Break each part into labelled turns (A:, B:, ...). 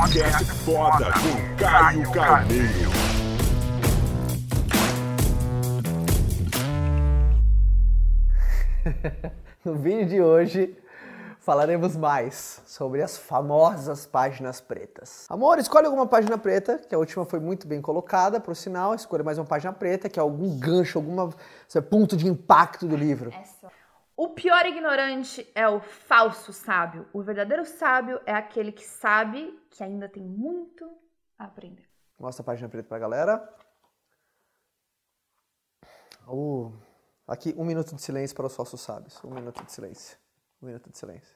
A: Podcast foda com Caio Carneiro.
B: No vídeo de hoje falaremos mais sobre as famosas páginas pretas. Amor, escolhe alguma página preta, que a última foi muito bem colocada, por sinal, escolha mais uma página preta, que é algum gancho, algum ponto de impacto do livro.
C: Essa. O pior ignorante é o falso sábio. O verdadeiro sábio é aquele que sabe que ainda tem muito a aprender.
B: Mostra a página preta pra galera. Uh, aqui, um minuto de silêncio para os falsos sábios. Um minuto de silêncio. Um minuto de silêncio.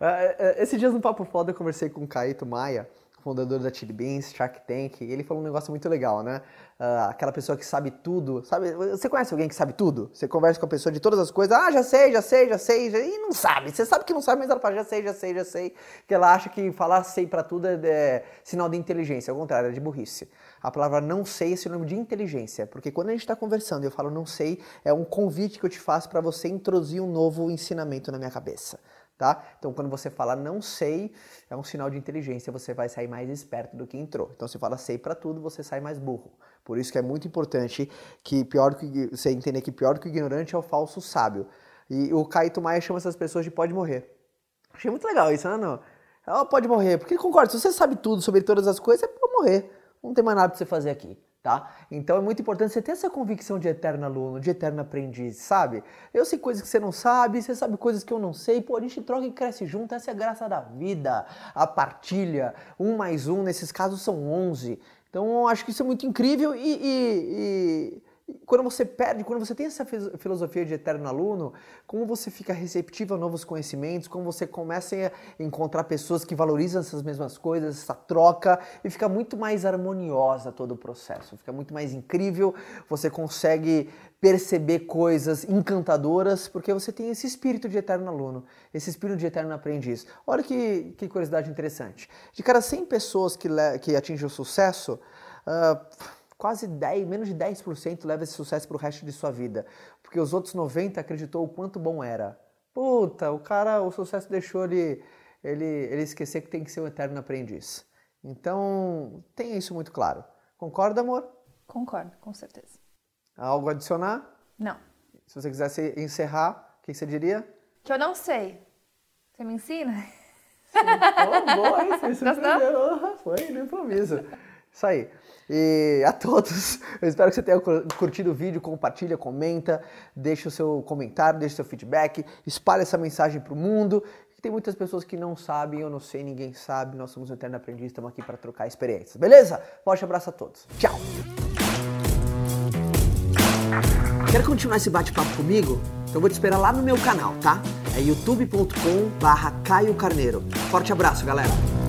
B: É, é, Esses dias no Papo Foda eu conversei com o Caíto Maia, fundador da Chili Beans, Shark Tank, ele falou um negócio muito legal, né? Ah, aquela pessoa que sabe tudo, sabe? Você conhece alguém que sabe tudo? Você conversa com a pessoa de todas as coisas, ah, já sei, já sei, já sei, já... e não sabe. Você sabe que não sabe, mas ela fala, já sei, já sei, já sei. Que ela acha que falar sei pra tudo é, é sinal de inteligência, ao contrário, é de burrice. A palavra não sei é sinônimo de inteligência, porque quando a gente está conversando e eu falo não sei, é um convite que eu te faço para você introduzir um novo ensinamento na minha cabeça. Tá? Então, quando você fala não sei, é um sinal de inteligência, você vai sair mais esperto do que entrou. Então, se fala sei para tudo, você sai mais burro. Por isso que é muito importante que pior que você entender que pior que o ignorante é o falso sábio. E o Caíto Maia chama essas pessoas de pode morrer. Achei muito legal isso, né? Não? Ela pode morrer, porque concordo, se você sabe tudo sobre todas as coisas, é pode morrer. Não tem mais nada pra você fazer aqui. Tá? Então é muito importante você ter essa convicção de eterno aluno, de eterno aprendiz, sabe? Eu sei coisas que você não sabe, você sabe coisas que eu não sei, pô, a gente troca e cresce junto, essa é a graça da vida, a partilha, um mais um, nesses casos são onze. Então eu acho que isso é muito incrível e, e, e quando você perde, quando você tem essa filosofia de eterno aluno, como você fica receptivo a novos conhecimentos, como você começa a encontrar pessoas que valorizam essas mesmas coisas, essa troca, e fica muito mais harmoniosa todo o processo, fica muito mais incrível, você consegue perceber coisas encantadoras, porque você tem esse espírito de eterno aluno, esse espírito de eterno aprendiz. Olha que, que curiosidade interessante. De cada 100 pessoas que, que atingem o sucesso, uh, quase 10, menos de 10% leva esse sucesso para o resto de sua vida. Porque os outros 90% acreditou o quanto bom era. Puta, o cara, o sucesso deixou ele, ele, ele esquecer que tem que ser um eterno aprendiz. Então, tenha isso muito claro. Concorda, amor?
C: Concordo, com certeza.
B: Algo a adicionar?
C: Não.
B: Se você quisesse encerrar, o que você diria?
C: Que eu não sei. Você me ensina?
B: Oh, boa, hein? Você surpreendeu. Foi no improviso. Isso aí. E a todos, eu espero que você tenha curtido o vídeo, compartilha, comenta, deixa o seu comentário, deixa o seu feedback, espalhe essa mensagem para o mundo. Tem muitas pessoas que não sabem, eu não sei, ninguém sabe, nós somos o Eterno Aprendiz, estamos aqui para trocar experiências, beleza? Forte abraço a todos. Tchau! Quer continuar esse bate-papo comigo? Então vou te esperar lá no meu canal, tá? É youtube.com barra Caio Carneiro. Forte abraço, galera!